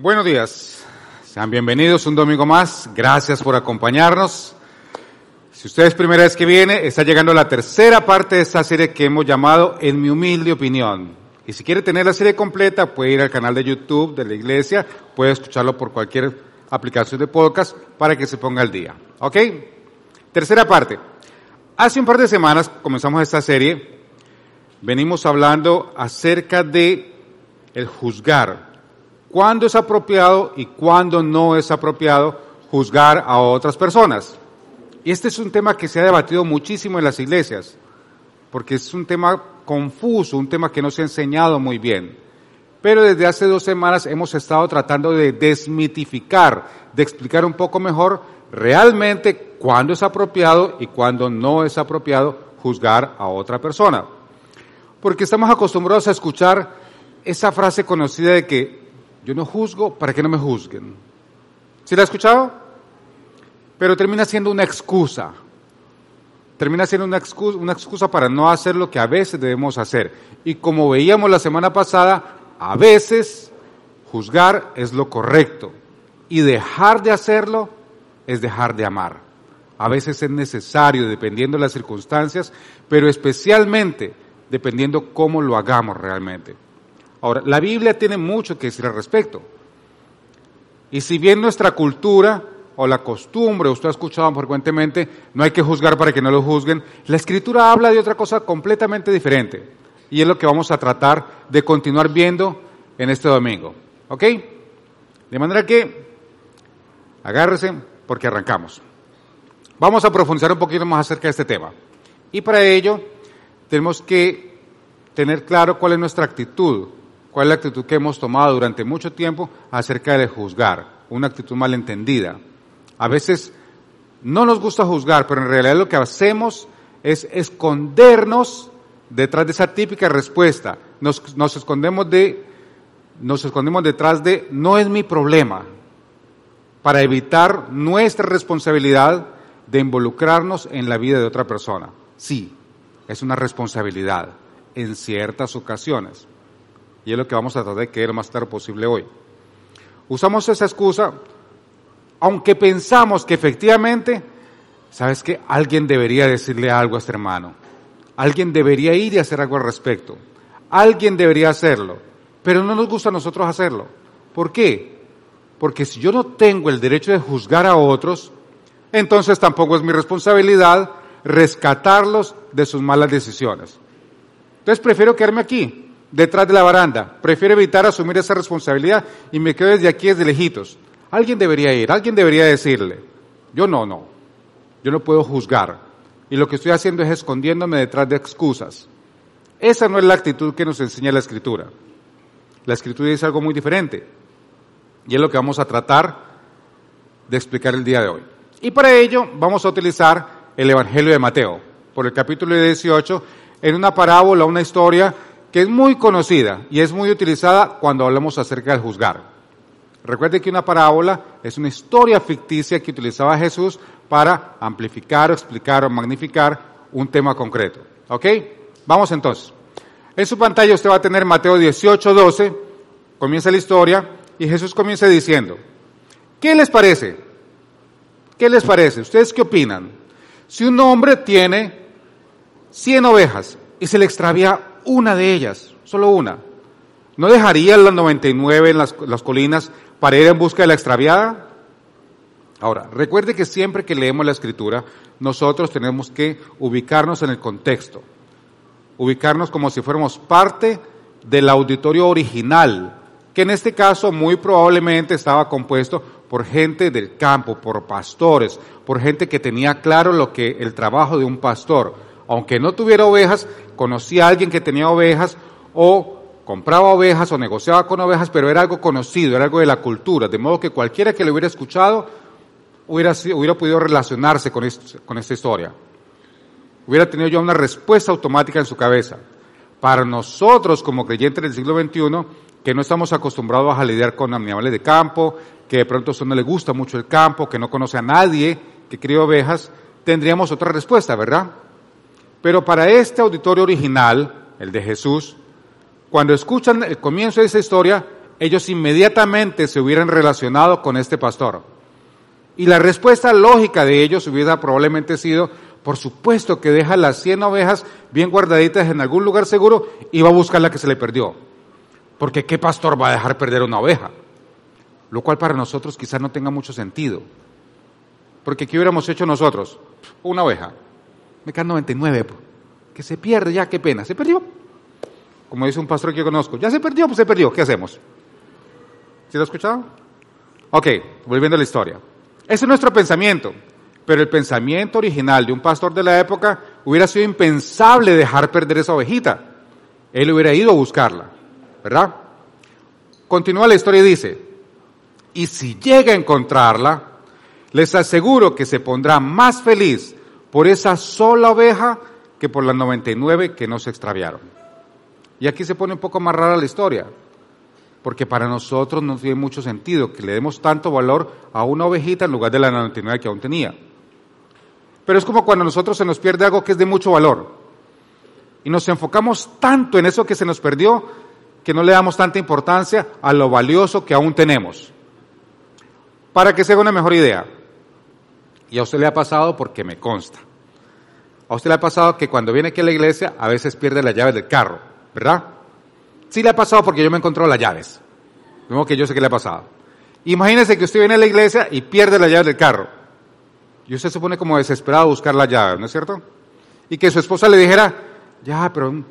Buenos días, sean bienvenidos un domingo más, gracias por acompañarnos. Si usted es primera vez que viene, está llegando la tercera parte de esta serie que hemos llamado En mi humilde opinión. Y si quiere tener la serie completa, puede ir al canal de YouTube de la iglesia, puede escucharlo por cualquier aplicación de podcast para que se ponga al día. ¿Ok? Tercera parte. Hace un par de semanas comenzamos esta serie, venimos hablando acerca de el juzgar, cuándo es apropiado y cuándo no es apropiado juzgar a otras personas. Y este es un tema que se ha debatido muchísimo en las iglesias, porque es un tema confuso, un tema que no se ha enseñado muy bien. Pero desde hace dos semanas hemos estado tratando de desmitificar, de explicar un poco mejor realmente cuándo es apropiado y cuándo no es apropiado juzgar a otra persona. Porque estamos acostumbrados a escuchar esa frase conocida de que yo no juzgo para que no me juzguen. ¿Sí la ha escuchado? Pero termina siendo una excusa. Termina siendo una excusa, una excusa para no hacer lo que a veces debemos hacer. Y como veíamos la semana pasada, a veces juzgar es lo correcto. Y dejar de hacerlo es dejar de amar. A veces es necesario, dependiendo de las circunstancias, pero especialmente dependiendo cómo lo hagamos realmente. Ahora, la Biblia tiene mucho que decir al respecto. Y si bien nuestra cultura o la costumbre, usted ha escuchado frecuentemente, no hay que juzgar para que no lo juzguen, la escritura habla de otra cosa completamente diferente. Y es lo que vamos a tratar de continuar viendo en este domingo. ¿Ok? De manera que, agárrese porque arrancamos. Vamos a profundizar un poquito más acerca de este tema. Y para ello, tenemos que tener claro cuál es nuestra actitud cuál es la actitud que hemos tomado durante mucho tiempo acerca de juzgar, una actitud malentendida. A veces no nos gusta juzgar, pero en realidad lo que hacemos es escondernos detrás de esa típica respuesta. Nos, nos escondemos de, nos escondemos detrás de no es mi problema, para evitar nuestra responsabilidad de involucrarnos en la vida de otra persona. Sí, es una responsabilidad en ciertas ocasiones. Y es lo que vamos a tratar de quedar lo más claro posible hoy. Usamos esa excusa, aunque pensamos que efectivamente, ¿sabes que Alguien debería decirle algo a este hermano. Alguien debería ir y hacer algo al respecto. Alguien debería hacerlo. Pero no nos gusta a nosotros hacerlo. ¿Por qué? Porque si yo no tengo el derecho de juzgar a otros, entonces tampoco es mi responsabilidad rescatarlos de sus malas decisiones. Entonces prefiero quedarme aquí, detrás de la baranda. Prefiero evitar asumir esa responsabilidad y me quedo desde aquí, desde lejitos. Alguien debería ir, alguien debería decirle. Yo no, no. Yo no puedo juzgar. Y lo que estoy haciendo es escondiéndome detrás de excusas. Esa no es la actitud que nos enseña la Escritura. La Escritura dice algo muy diferente. Y es lo que vamos a tratar de explicar el día de hoy. Y para ello vamos a utilizar el Evangelio de Mateo, por el capítulo 18, en una parábola, una historia que es muy conocida y es muy utilizada cuando hablamos acerca del juzgar. Recuerde que una parábola es una historia ficticia que utilizaba Jesús para amplificar explicar o magnificar un tema concreto. ¿Ok? Vamos entonces. En su pantalla usted va a tener Mateo 18, 12. Comienza la historia y Jesús comienza diciendo, ¿qué les parece? ¿Qué les parece? ¿Ustedes qué opinan? Si un hombre tiene 100 ovejas y se le extravía una de ellas, solo una. ¿No dejaría las 99 en las, las colinas para ir en busca de la extraviada? Ahora, recuerde que siempre que leemos la escritura, nosotros tenemos que ubicarnos en el contexto, ubicarnos como si fuéramos parte del auditorio original, que en este caso muy probablemente estaba compuesto por gente del campo, por pastores, por gente que tenía claro lo que el trabajo de un pastor, aunque no tuviera ovejas, conocía a alguien que tenía ovejas o compraba ovejas o negociaba con ovejas, pero era algo conocido, era algo de la cultura, de modo que cualquiera que lo hubiera escuchado hubiera, hubiera podido relacionarse con, con esta historia. Hubiera tenido ya una respuesta automática en su cabeza. Para nosotros, como creyentes del siglo XXI, que no estamos acostumbrados a lidiar con animales de campo, que de pronto a usted no le gusta mucho el campo, que no conoce a nadie que cría ovejas, tendríamos otra respuesta, ¿verdad? Pero para este auditorio original, el de Jesús, cuando escuchan el comienzo de esa historia, ellos inmediatamente se hubieran relacionado con este pastor. Y la respuesta lógica de ellos hubiera probablemente sido, por supuesto que deja las 100 ovejas bien guardaditas en algún lugar seguro y va a buscar la que se le perdió. Porque ¿qué pastor va a dejar perder una oveja? Lo cual para nosotros quizás no tenga mucho sentido. Porque ¿qué hubiéramos hecho nosotros? Una oveja. Me quedan 99. Que se pierde ya, qué pena. Se perdió. Como dice un pastor que yo conozco. Ya se perdió, pues se perdió. ¿Qué hacemos? ¿Sí lo ha escuchado? Ok, volviendo a la historia. Ese es nuestro pensamiento. Pero el pensamiento original de un pastor de la época hubiera sido impensable dejar perder esa ovejita. Él hubiera ido a buscarla. ¿Verdad? Continúa la historia y dice, y si llega a encontrarla, les aseguro que se pondrá más feliz por esa sola oveja que por las 99 que no se extraviaron. Y aquí se pone un poco más rara la historia, porque para nosotros no tiene mucho sentido que le demos tanto valor a una ovejita en lugar de la 99 que aún tenía. Pero es como cuando a nosotros se nos pierde algo que es de mucho valor. Y nos enfocamos tanto en eso que se nos perdió que no le damos tanta importancia a lo valioso que aún tenemos. Para que se haga una mejor idea, y a usted le ha pasado porque me consta. A usted le ha pasado que cuando viene aquí a la iglesia a veces pierde las llaves del carro, ¿verdad? Sí le ha pasado porque yo me encontró las llaves. De que yo sé que le ha pasado. Imagínese que usted viene a la iglesia y pierde las llaves del carro. Y usted se pone como desesperado a buscar las llaves, ¿no es cierto? Y que su esposa le dijera, ya, pero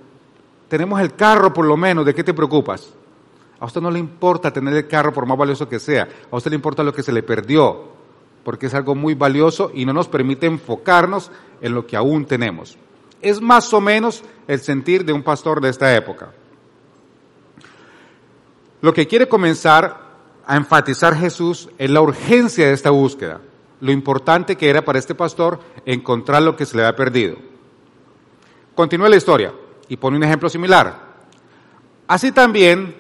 tenemos el carro por lo menos, ¿de qué te preocupas? A usted no le importa tener el carro por más valioso que sea, a usted le importa lo que se le perdió, porque es algo muy valioso y no nos permite enfocarnos en lo que aún tenemos. Es más o menos el sentir de un pastor de esta época. Lo que quiere comenzar a enfatizar Jesús es la urgencia de esta búsqueda, lo importante que era para este pastor encontrar lo que se le había perdido. Continúa la historia y pone un ejemplo similar. Así también,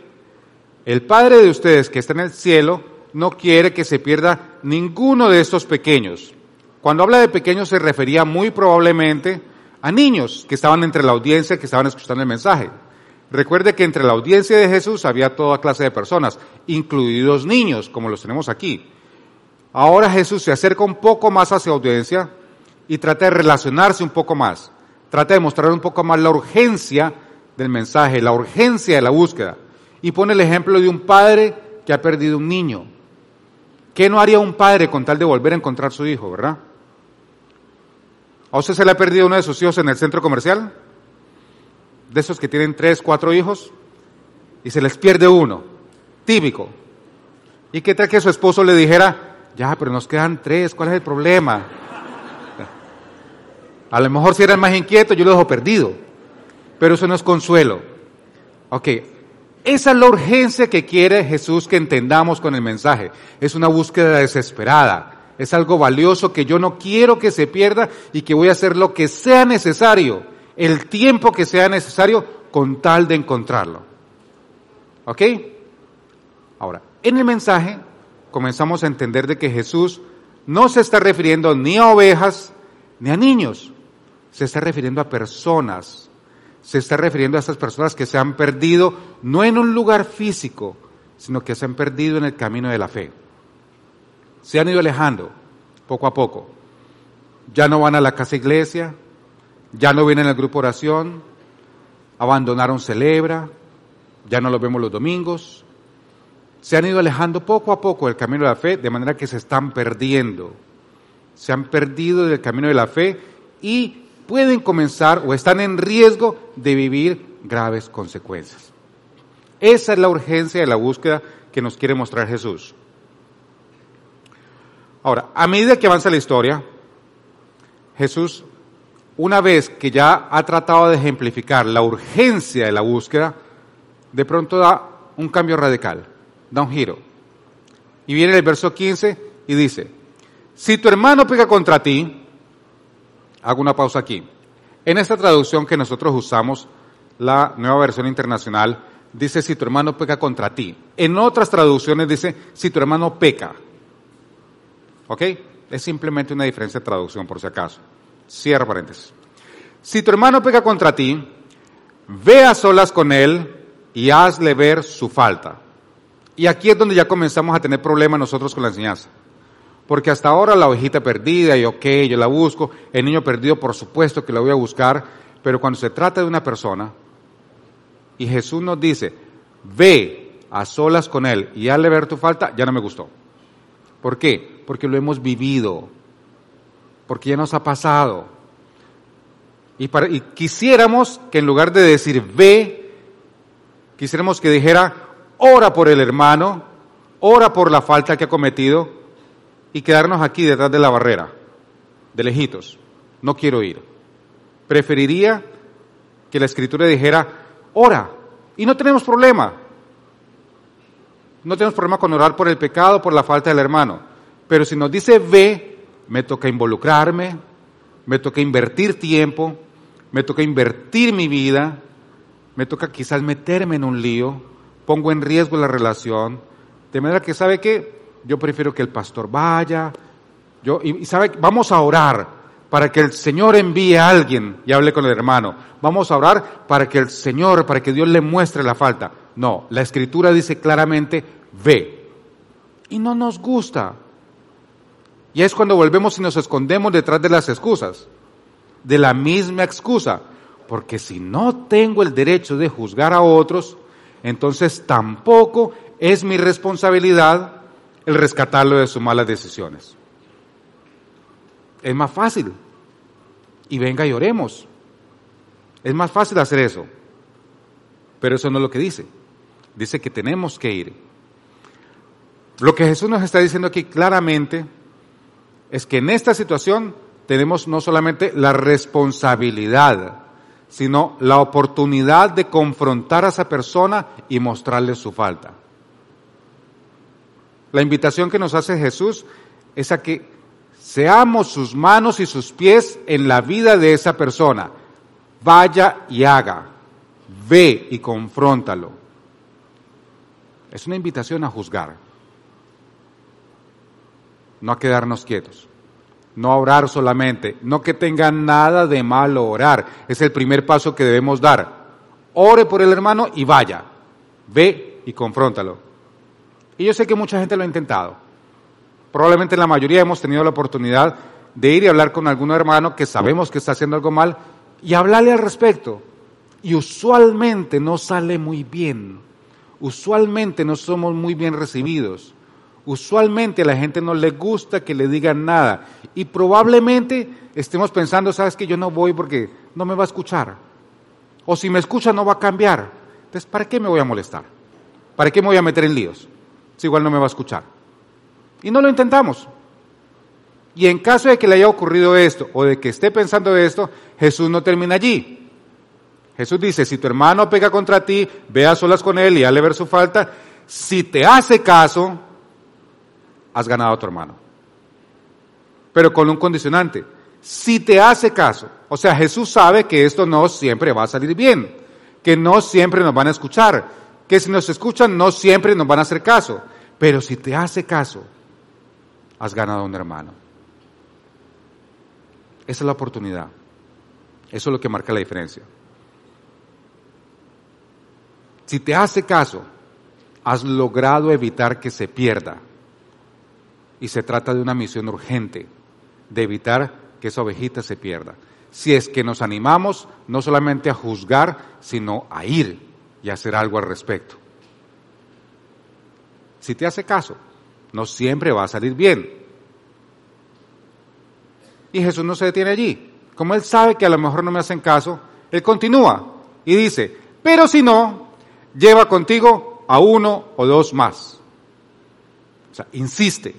el Padre de ustedes que está en el cielo no quiere que se pierda ninguno de estos pequeños. Cuando habla de pequeños se refería muy probablemente a niños que estaban entre la audiencia, que estaban escuchando el mensaje. Recuerde que entre la audiencia de Jesús había toda clase de personas, incluidos niños, como los tenemos aquí. Ahora Jesús se acerca un poco más a su audiencia y trata de relacionarse un poco más. Trata de mostrar un poco más la urgencia del mensaje, la urgencia de la búsqueda. Y pone el ejemplo de un padre que ha perdido un niño. ¿Qué no haría un padre con tal de volver a encontrar su hijo, verdad? ¿A usted se le ha perdido uno de sus hijos en el centro comercial? De esos que tienen tres, cuatro hijos, y se les pierde uno. Típico. ¿Y qué tal que su esposo le dijera, ya, pero nos quedan tres, ¿cuál es el problema? A lo mejor si era el más inquieto, yo lo dejo perdido. Pero eso no es consuelo. Ok, esa es la urgencia que quiere Jesús que entendamos con el mensaje. Es una búsqueda desesperada. Es algo valioso que yo no quiero que se pierda y que voy a hacer lo que sea necesario, el tiempo que sea necesario con tal de encontrarlo. ¿Ok? Ahora, en el mensaje comenzamos a entender de que Jesús no se está refiriendo ni a ovejas ni a niños, se está refiriendo a personas se está refiriendo a esas personas que se han perdido no en un lugar físico, sino que se han perdido en el camino de la fe. Se han ido alejando poco a poco. Ya no van a la casa iglesia, ya no vienen al grupo oración, abandonaron celebra, ya no los vemos los domingos. Se han ido alejando poco a poco del camino de la fe, de manera que se están perdiendo. Se han perdido del camino de la fe y pueden comenzar o están en riesgo de vivir graves consecuencias. Esa es la urgencia de la búsqueda que nos quiere mostrar Jesús. Ahora, a medida que avanza la historia, Jesús, una vez que ya ha tratado de ejemplificar la urgencia de la búsqueda, de pronto da un cambio radical, da un giro. Y viene el verso 15 y dice, si tu hermano pega contra ti, hago una pausa aquí. En esta traducción que nosotros usamos, la nueva versión internacional, dice si tu hermano peca contra ti. En otras traducciones dice si tu hermano peca. ¿Ok? Es simplemente una diferencia de traducción por si acaso. Cierra paréntesis. Si tu hermano peca contra ti, ve a solas con él y hazle ver su falta. Y aquí es donde ya comenzamos a tener problemas nosotros con la enseñanza. Porque hasta ahora la ovejita perdida, y ok, yo la busco, el niño perdido, por supuesto que la voy a buscar, pero cuando se trata de una persona, y Jesús nos dice, ve a solas con él y hazle ver tu falta, ya no me gustó. ¿Por qué? Porque lo hemos vivido, porque ya nos ha pasado. Y, para, y quisiéramos que en lugar de decir ve, quisiéramos que dijera, ora por el hermano, ora por la falta que ha cometido y quedarnos aquí detrás de la barrera, de lejitos. No quiero ir. Preferiría que la escritura dijera, ora, y no tenemos problema. No tenemos problema con orar por el pecado, por la falta del hermano. Pero si nos dice ve, me toca involucrarme, me toca invertir tiempo, me toca invertir mi vida, me toca quizás meterme en un lío, pongo en riesgo la relación, de manera que sabe que yo prefiero que el pastor vaya, yo, y, sabe, vamos a orar para que el Señor envíe a alguien y hable con el hermano. Vamos a orar para que el Señor, para que Dios le muestre la falta. No, la escritura dice claramente, ve. Y no nos gusta. Y es cuando volvemos y nos escondemos detrás de las excusas, de la misma excusa. Porque si no tengo el derecho de juzgar a otros, entonces tampoco es mi responsabilidad el rescatarlo de sus malas decisiones. Es más fácil. Y venga y oremos. Es más fácil hacer eso. Pero eso no es lo que dice. Dice que tenemos que ir. Lo que Jesús nos está diciendo aquí claramente es que en esta situación tenemos no solamente la responsabilidad, sino la oportunidad de confrontar a esa persona y mostrarle su falta. La invitación que nos hace Jesús es a que seamos sus manos y sus pies en la vida de esa persona. Vaya y haga, ve y confróntalo. Es una invitación a juzgar, no a quedarnos quietos, no a orar solamente, no que tenga nada de malo orar, es el primer paso que debemos dar. Ore por el hermano y vaya, ve y confróntalo. Y yo sé que mucha gente lo ha intentado. Probablemente la mayoría hemos tenido la oportunidad de ir y hablar con algún hermano que sabemos que está haciendo algo mal y hablarle al respecto. Y usualmente no sale muy bien. Usualmente no somos muy bien recibidos. Usualmente a la gente no le gusta que le digan nada. Y probablemente estemos pensando, sabes que yo no voy porque no me va a escuchar. O si me escucha no va a cambiar. Entonces, ¿para qué me voy a molestar? ¿Para qué me voy a meter en líos? Si igual no me va a escuchar. Y no lo intentamos. Y en caso de que le haya ocurrido esto o de que esté pensando esto, Jesús no termina allí. Jesús dice, si tu hermano pega contra ti, ve a solas con él y hazle ver su falta. Si te hace caso, has ganado a tu hermano. Pero con un condicionante. Si te hace caso. O sea, Jesús sabe que esto no siempre va a salir bien. Que no siempre nos van a escuchar. Que si nos escuchan, no siempre nos van a hacer caso. Pero si te hace caso, has ganado a un hermano. Esa es la oportunidad. Eso es lo que marca la diferencia. Si te hace caso, has logrado evitar que se pierda. Y se trata de una misión urgente, de evitar que esa ovejita se pierda. Si es que nos animamos no solamente a juzgar, sino a ir y hacer algo al respecto. Si te hace caso, no siempre va a salir bien. Y Jesús no se detiene allí. Como Él sabe que a lo mejor no me hacen caso, Él continúa y dice, pero si no, lleva contigo a uno o dos más. O sea, insiste.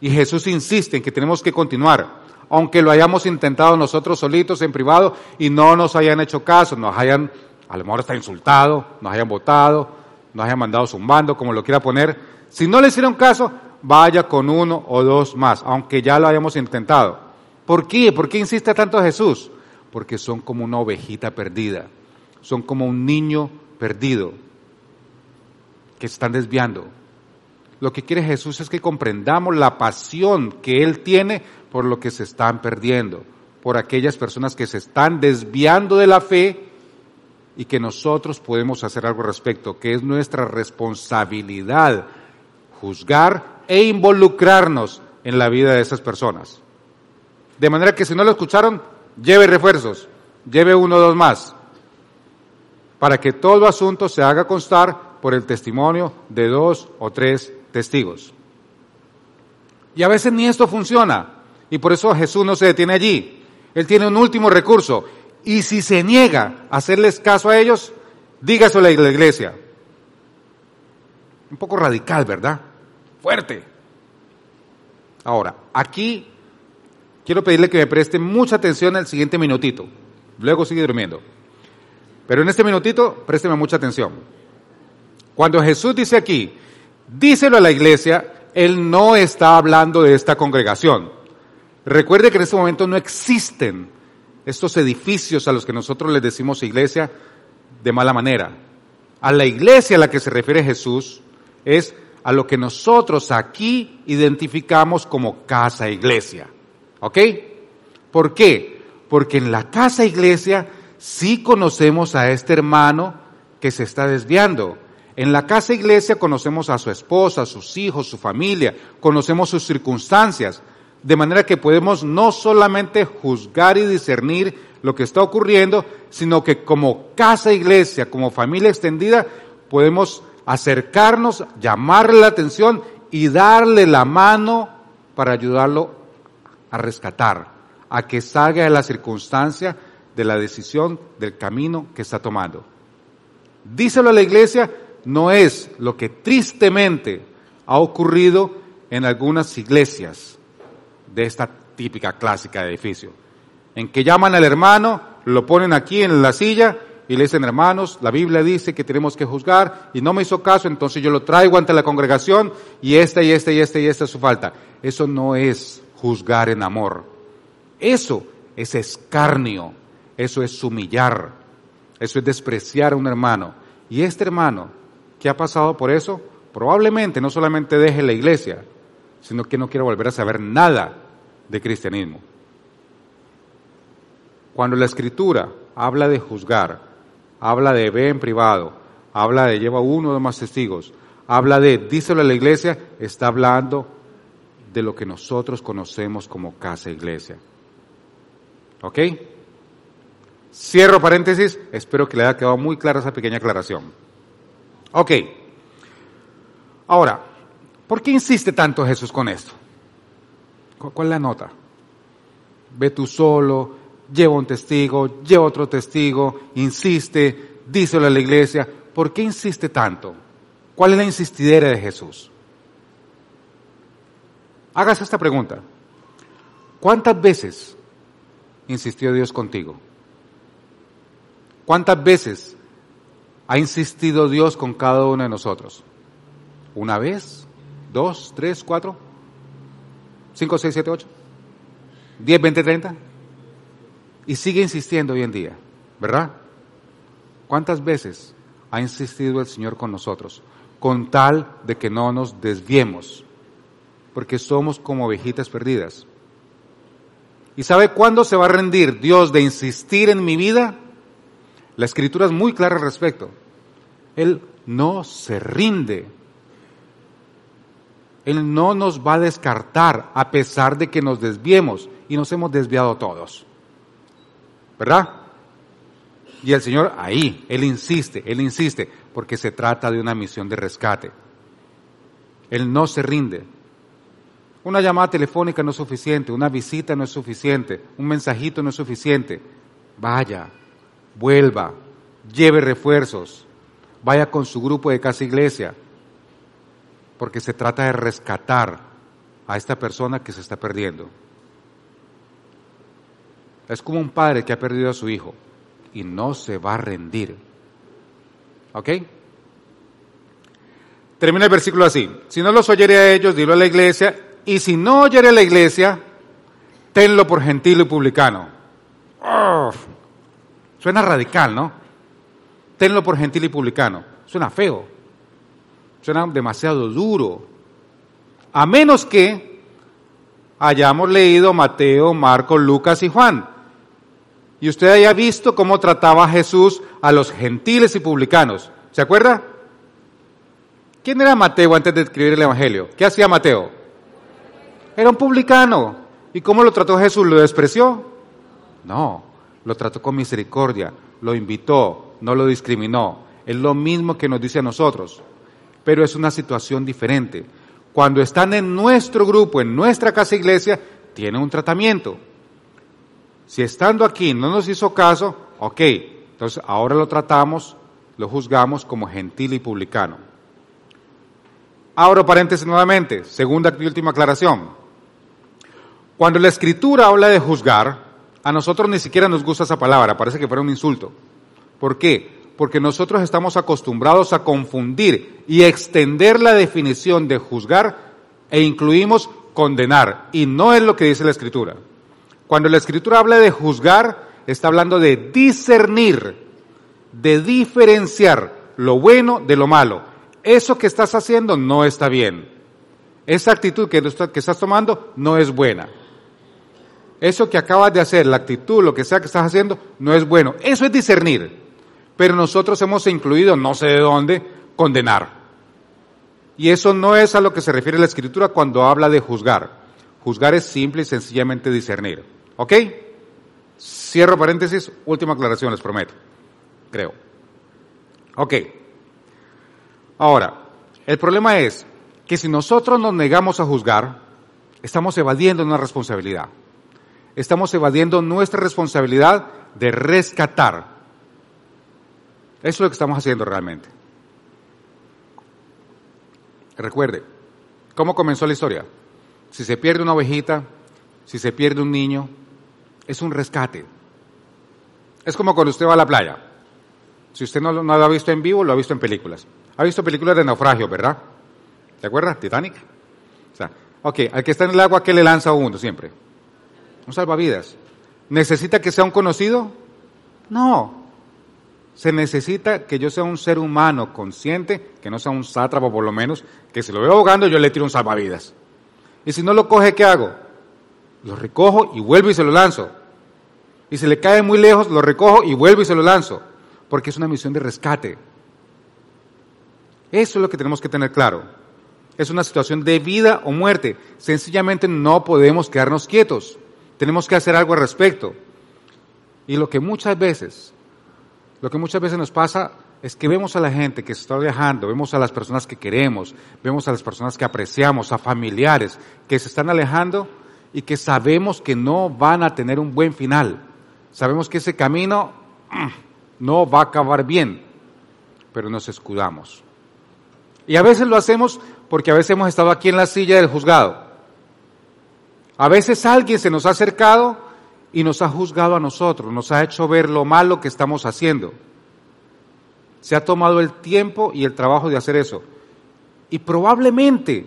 Y Jesús insiste en que tenemos que continuar. Aunque lo hayamos intentado nosotros solitos en privado y no nos hayan hecho caso, nos hayan, a lo mejor está insultado, nos hayan votado, nos hayan mandado zumbando, como lo quiera poner. Si no le hicieron caso, vaya con uno o dos más, aunque ya lo hayamos intentado. ¿Por qué? ¿Por qué insiste tanto Jesús? Porque son como una ovejita perdida, son como un niño perdido que se están desviando. Lo que quiere Jesús es que comprendamos la pasión que Él tiene por lo que se están perdiendo, por aquellas personas que se están desviando de la fe y que nosotros podemos hacer algo al respecto, que es nuestra responsabilidad juzgar e involucrarnos en la vida de esas personas. De manera que si no lo escucharon, lleve refuerzos, lleve uno o dos más, para que todo asunto se haga constar por el testimonio de dos o tres testigos. Y a veces ni esto funciona, y por eso Jesús no se detiene allí. Él tiene un último recurso, y si se niega a hacerles caso a ellos, dígaselo a la iglesia. Un poco radical, ¿verdad? Fuerte. Ahora, aquí quiero pedirle que me preste mucha atención al siguiente minutito. Luego sigue durmiendo. Pero en este minutito, présteme mucha atención. Cuando Jesús dice aquí, díselo a la iglesia, Él no está hablando de esta congregación. Recuerde que en este momento no existen estos edificios a los que nosotros les decimos iglesia de mala manera. A la iglesia a la que se refiere Jesús es a lo que nosotros aquí identificamos como casa iglesia. ¿Ok? ¿Por qué? Porque en la casa iglesia sí conocemos a este hermano que se está desviando. En la casa iglesia conocemos a su esposa, a sus hijos, su familia, conocemos sus circunstancias, de manera que podemos no solamente juzgar y discernir lo que está ocurriendo, sino que como casa iglesia, como familia extendida, podemos acercarnos, llamarle la atención y darle la mano para ayudarlo a rescatar, a que salga de la circunstancia, de la decisión, del camino que está tomando. Díselo a la iglesia, no es lo que tristemente ha ocurrido en algunas iglesias de esta típica clásica de edificio, en que llaman al hermano, lo ponen aquí en la silla y le dicen, hermanos, la Biblia dice que tenemos que juzgar y no me hizo caso, entonces yo lo traigo ante la congregación y esta y esta y esta y esta es su falta. Eso no es juzgar en amor. Eso es escarnio, eso es humillar, eso es despreciar a un hermano. Y este hermano que ha pasado por eso, probablemente no solamente deje la iglesia, sino que no quiera volver a saber nada de cristianismo. Cuando la escritura habla de juzgar, habla de ve en privado, habla de lleva uno o más testigos, habla de díselo a la iglesia, está hablando de lo que nosotros conocemos como casa iglesia. ¿Ok? Cierro paréntesis, espero que le haya quedado muy clara esa pequeña aclaración. Ok. Ahora, ¿por qué insiste tanto Jesús con esto? ¿Cuál es la nota? Ve tú solo, lleva un testigo, lleva otro testigo, insiste, díselo a la iglesia. ¿Por qué insiste tanto? ¿Cuál es la insistidera de Jesús? Hágase esta pregunta. ¿Cuántas veces insistió Dios contigo? ¿Cuántas veces ha insistido Dios con cada uno de nosotros? ¿Una vez? ¿Dos? ¿Tres? ¿Cuatro? ¿Cinco, seis, siete, ocho? ¿Diez, veinte, treinta? Y sigue insistiendo hoy en día, ¿verdad? ¿Cuántas veces ha insistido el Señor con nosotros? Con tal de que no nos desviemos, porque somos como ovejitas perdidas. ¿Y sabe cuándo se va a rendir Dios de insistir en mi vida? La escritura es muy clara al respecto. Él no se rinde. Él no nos va a descartar a pesar de que nos desviemos y nos hemos desviado todos. ¿verdad? Y el Señor ahí, Él insiste, Él insiste, porque se trata de una misión de rescate. Él no se rinde. Una llamada telefónica no es suficiente, una visita no es suficiente, un mensajito no es suficiente. Vaya, vuelva, lleve refuerzos, vaya con su grupo de casa iglesia, porque se trata de rescatar a esta persona que se está perdiendo. Es como un padre que ha perdido a su hijo y no se va a rendir. ¿Ok? Termina el versículo así. Si no los oyere a ellos, dilo a la iglesia. Y si no oyere a la iglesia, tenlo por gentil y publicano. suena radical, ¿no? Tenlo por gentil y publicano. Suena feo. Suena demasiado duro. A menos que hayamos leído Mateo, Marcos, Lucas y Juan y usted haya visto cómo trataba Jesús a los gentiles y publicanos. ¿Se acuerda? ¿Quién era Mateo antes de escribir el Evangelio? ¿Qué hacía Mateo? Era un publicano. ¿Y cómo lo trató Jesús? ¿Lo despreció? No, lo trató con misericordia, lo invitó, no lo discriminó. Es lo mismo que nos dice a nosotros, pero es una situación diferente. Cuando están en nuestro grupo, en nuestra casa iglesia, tiene un tratamiento. Si estando aquí no nos hizo caso, ok, entonces ahora lo tratamos, lo juzgamos como gentil y publicano. Abro paréntesis nuevamente, segunda y última aclaración. Cuando la escritura habla de juzgar, a nosotros ni siquiera nos gusta esa palabra, parece que fuera un insulto. ¿Por qué? Porque nosotros estamos acostumbrados a confundir y extender la definición de juzgar e incluimos condenar, y no es lo que dice la escritura. Cuando la escritura habla de juzgar, está hablando de discernir, de diferenciar lo bueno de lo malo. Eso que estás haciendo no está bien. Esa actitud que, estás tomando no es buena. Eso que acabas de hacer, la actitud, lo que sea que estás haciendo, no es bueno. Eso es discernir. Pero nosotros hemos incluido, no sé de dónde, condenar. Y eso no es a lo que se refiere la escritura cuando habla de juzgar. Juzgar es simple y sencillamente discernir. ¿Ok? Cierro paréntesis, última aclaración, les prometo. Creo. Ok. Ahora, el problema es que si nosotros nos negamos a juzgar, estamos evadiendo una responsabilidad. Estamos evadiendo nuestra responsabilidad de rescatar. Eso es lo que estamos haciendo realmente. Recuerde, ¿cómo comenzó la historia? Si se pierde una ovejita, si se pierde un niño, es un rescate. Es como cuando usted va a la playa. Si usted no, lo ha visto en vivo, lo ha visto en películas. Ha visto películas de naufragio, ¿verdad? ¿Te acuerdas? Titanic. O sea, ok, al que está en el agua, ¿qué le lanza a uno siempre? Un salvavidas. ¿Necesita que sea un conocido? No. Se necesita que yo sea un ser humano consciente, que no sea un sátrapo por lo menos, que si lo veo ahogando yo le tiro un salvavidas. Y si no lo coge, ¿qué hago? Lo recojo y vuelvo y se lo lanzo. Y si le cae muy lejos, lo recojo y vuelvo y se lo lanzo. Porque es una misión de rescate. Eso es lo que tenemos que tener claro. Es una situación de vida o muerte. Sencillamente no podemos quedarnos quietos. Tenemos que hacer algo al respecto. Y lo que muchas veces lo que muchas veces nos pasa es que vemos a la gente que se está viajando, vemos a las personas que queremos, vemos a las personas que apreciamos, a familiares que se están alejando y que sabemos que no van a tener un buen final. Sabemos que ese camino mm, no va a acabar bien, pero nos escudamos. Y a veces lo hacemos porque a veces hemos estado aquí en la silla del juzgado. A veces alguien se nos ha acercado y nos ha juzgado a nosotros, nos ha hecho ver lo malo que estamos haciendo. Se ha tomado el tiempo y el trabajo de hacer eso. Y probablemente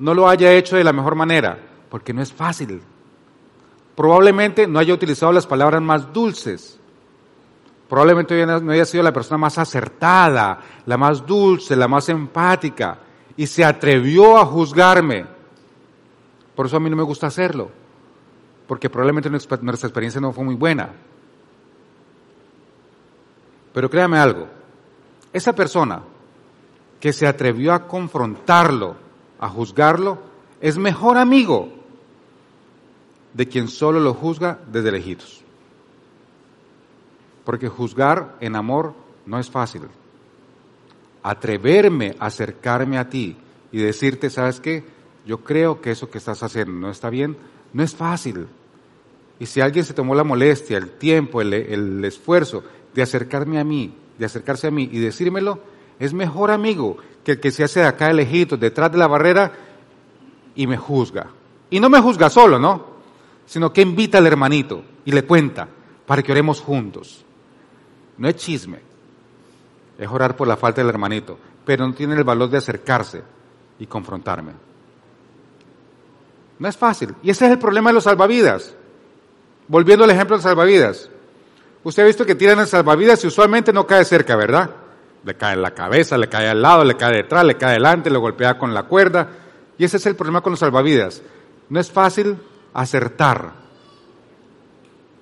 no lo haya hecho de la mejor manera, porque no es fácil. Probablemente no haya utilizado las palabras más dulces. Probablemente no haya sido la persona más acertada, la más dulce, la más empática. Y se atrevió a juzgarme. Por eso a mí no me gusta hacerlo porque probablemente nuestra experiencia no fue muy buena. Pero créame algo, esa persona que se atrevió a confrontarlo, a juzgarlo, es mejor amigo de quien solo lo juzga desde lejitos. Porque juzgar en amor no es fácil. Atreverme a acercarme a ti y decirte, ¿sabes qué? Yo creo que eso que estás haciendo no está bien, no es fácil. Y si alguien se tomó la molestia, el tiempo, el, esfuerzo de acercarme a mí, de acercarse a mí y decírmelo, es mejor amigo que el que se hace de acá de detrás de la barrera y me juzga. Y no me juzga solo, ¿no? Sino que invita al hermanito y le cuenta para que oremos juntos. No es chisme, es orar por la falta del hermanito, pero no tiene el valor de acercarse y confrontarme. No es fácil. Y ese es el problema de los salvavidas. Volviendo al ejemplo del salvavidas. Usted ha visto que tiran el salvavidas y usualmente no cae cerca, ¿verdad? Le cae en la cabeza, le cae al lado, le cae detrás, le cae adelante, le golpea con la cuerda. Y ese es el problema con los salvavidas. No es fácil acertar.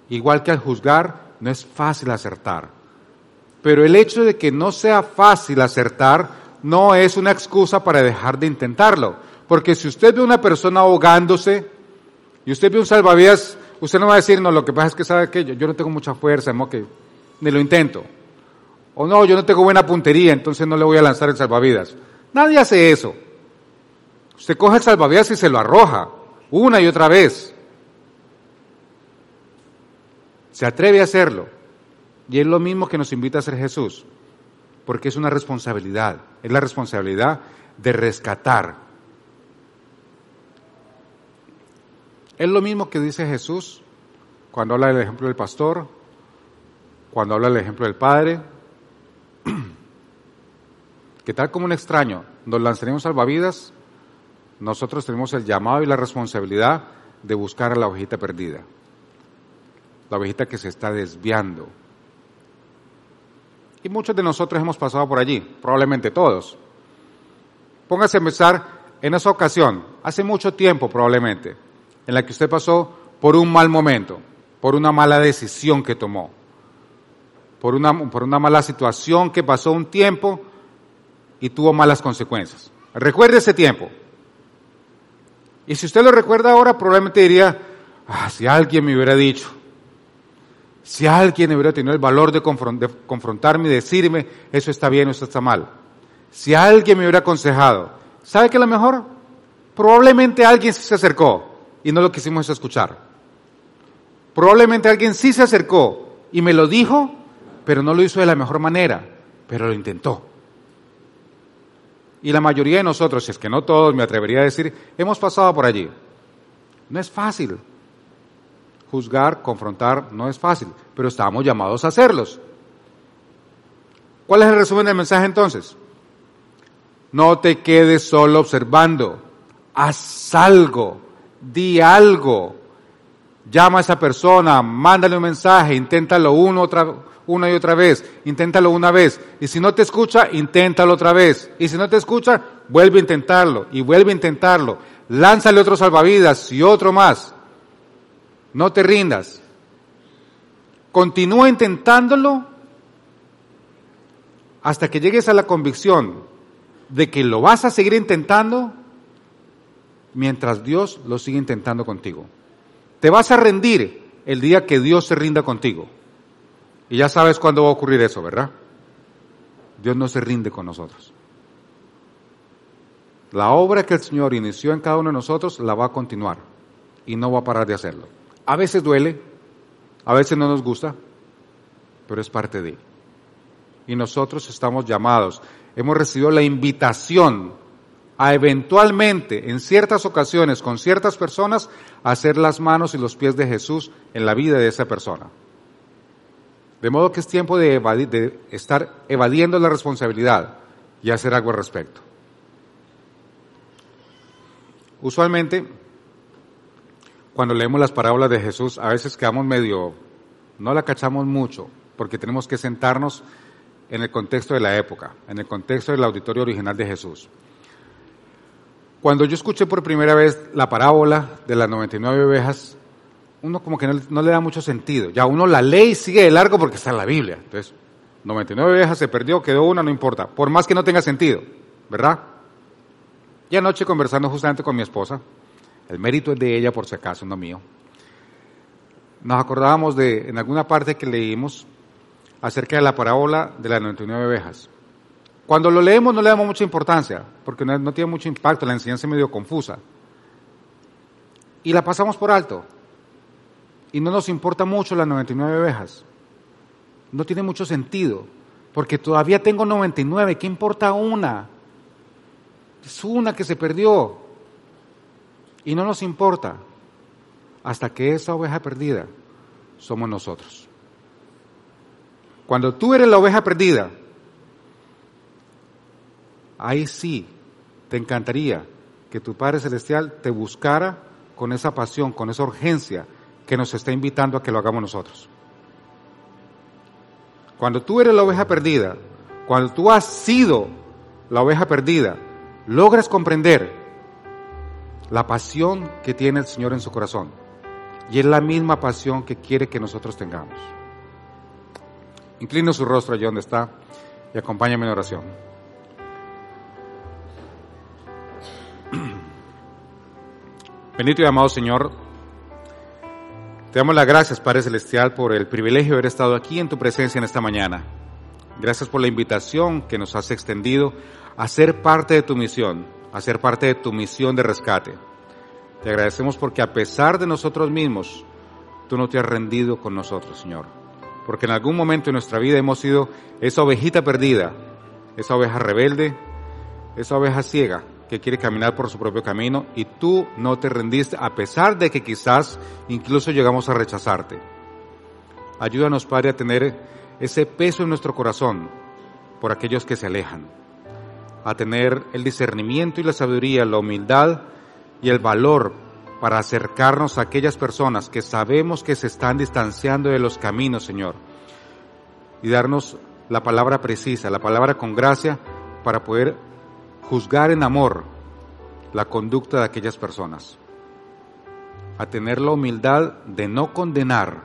igual que al juzgar, no es fácil acertar. Pero el hecho de que no sea fácil acertar no es una excusa para dejar de intentarlo. Porque si usted ve a una persona ahogándose y usted ve un salvavidas, usted no va a decir, no, lo que pasa es que sabe que yo, no tengo mucha fuerza, que ni lo intento. O no, yo no tengo buena puntería, entonces no le voy a lanzar el salvavidas. Nadie hace eso. Usted coge el salvavidas y se lo arroja, una y otra vez. Se atreve a hacerlo. Y es lo mismo que nos invita a hacer Jesús, porque es una responsabilidad, es la responsabilidad de rescatar. Es lo mismo que dice Jesús cuando habla del ejemplo del pastor, cuando habla del ejemplo del padre, que tal como un extraño nos lanzaremos salvavidas, nosotros tenemos el llamado y la responsabilidad de buscar a la ovejita perdida, la ovejita que se está desviando. Y muchos de nosotros hemos pasado por allí, probablemente todos. Póngase a pensar en esa ocasión, hace mucho tiempo probablemente, en la que usted pasó por un mal momento, por una mala decisión que tomó, por una, por una mala situación que pasó un tiempo y tuvo malas consecuencias. Recuerde ese tiempo. Y si usted lo recuerda ahora, probablemente diría, ah, si alguien me hubiera dicho, si alguien hubiera tenido el valor de, confrontarme y decirme, eso está bien o eso está mal. Si alguien me hubiera aconsejado, ¿sabe qué es lo mejor? Probablemente alguien se acercó y no lo quisimos escuchar. Probablemente alguien sí se acercó y me lo dijo, pero no lo hizo de la mejor manera, pero lo intentó. Y la mayoría de nosotros, si es que no todos, me atrevería a decir, hemos pasado por allí. No es fácil, juzgar, confrontar, no es fácil, pero estamos llamados a hacerlos. ¿Cuál es el resumen del mensaje entonces? No te quedes solo observando, haz algo, di algo, llama a esa persona, mándale un mensaje, inténtalo uno, otra, una y otra vez, inténtalo una vez, y si no te escucha, inténtalo otra vez, y si no te escucha, vuelve a intentarlo, y vuelve a intentarlo, lánzale otro salvavidas y otro más. No te rindas. Continúa intentándolo hasta que llegues a la convicción de que lo vas a seguir intentando mientras Dios lo sigue intentando contigo. Te vas a rendir el día que Dios se rinda contigo. Y ya sabes cuándo va a ocurrir eso, ¿verdad? Dios no se rinde con nosotros. La obra que el Señor inició en cada uno de nosotros la va a continuar y no va a parar de hacerlo. A veces duele, a veces no nos gusta, pero es parte de. Y nosotros estamos llamados, hemos recibido la invitación a eventualmente, en ciertas ocasiones, con ciertas personas, hacer las manos y los pies de Jesús en la vida de esa persona. De modo que es tiempo de, de estar evadiendo la responsabilidad y hacer algo al respecto. Usualmente, cuando leemos las parábolas de Jesús, a veces quedamos medio, no la cachamos mucho, porque tenemos que sentarnos en el contexto de la época, en el contexto del auditorio original de Jesús. Cuando yo escuché por primera vez la parábola de las 99 ovejas, uno como que no, le da mucho sentido. Ya uno la lee y sigue de largo porque está en la Biblia. Entonces, 99 ovejas se perdió, quedó una, no importa. Por más que no tenga sentido, ¿verdad? Y anoche conversando justamente con mi esposa, el mérito es de ella por si acaso, no mío. Nos acordábamos de, en alguna parte que leímos, acerca de la parábola de las 99 ovejas. Cuando lo leemos no le damos mucha importancia, porque no, tiene mucho impacto, la enseñanza es medio confusa. Y la pasamos por alto. Y no nos importa mucho las 99 ovejas. No tiene mucho sentido, porque todavía tengo 99, ¿qué importa una? Es una que se perdió. Y no nos importa hasta que esa oveja perdida somos nosotros. Cuando tú eres la oveja perdida, ahí sí te encantaría que tu Padre Celestial te buscara con esa pasión, con esa urgencia que nos está invitando a que lo hagamos nosotros. Cuando tú eres la oveja perdida, cuando tú has sido la oveja perdida, logras comprender la pasión que tiene el Señor en su corazón. y es la misma pasión que quiere que nosotros tengamos. Inclino su rostro allí donde está y acompáñame en oración. Bendito y amado Señor, te damos las gracias, Padre Celestial, por el privilegio de haber estado aquí en tu presencia en esta mañana. Gracias por la invitación que nos has extendido a ser parte de tu misión, a ser parte de tu misión de rescate. Te agradecemos porque a pesar de nosotros mismos, tú no te has rendido con nosotros, Señor. Porque en algún momento de nuestra vida hemos sido esa ovejita perdida, esa oveja rebelde, esa oveja ciega que quiere caminar por su propio camino y tú no te rendiste a pesar de que quizás incluso llegamos a rechazarte. Ayúdanos, Padre, a tener ese peso en nuestro corazón por aquellos que se alejan, a tener el discernimiento y la sabiduría, la humildad y el valor para acercarnos a aquellas personas que sabemos que se están distanciando de los caminos, Señor, y darnos la palabra precisa, la palabra con gracia, para poder juzgar en amor la conducta de aquellas personas, a tener la humildad de no condenar,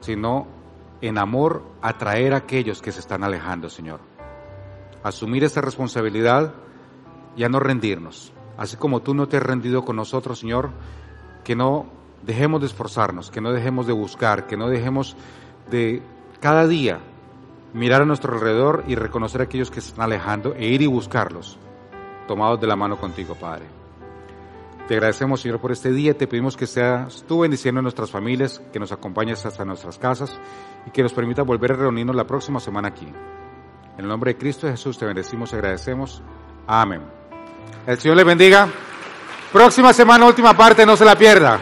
sino en amor atraer a aquellos que se están alejando, Señor. Asumir esa responsabilidad y a no rendirnos. Así como tú no te has rendido con nosotros, Señor, que no dejemos de esforzarnos, que no dejemos de buscar, que no dejemos de cada día mirar a nuestro alrededor y reconocer a aquellos que se están alejando e ir y buscarlos, tomados de la mano contigo, Padre. Te agradecemos, Señor, por este día. Te pedimos que seas tú bendiciendo a nuestras familias, que nos acompañes hasta nuestras casas y que nos permita volver a reunirnos la próxima semana aquí. En el nombre de Cristo Jesús te bendecimos y agradecemos. Amén. El Señor les bendiga. Próxima semana, última parte, no se la pierda.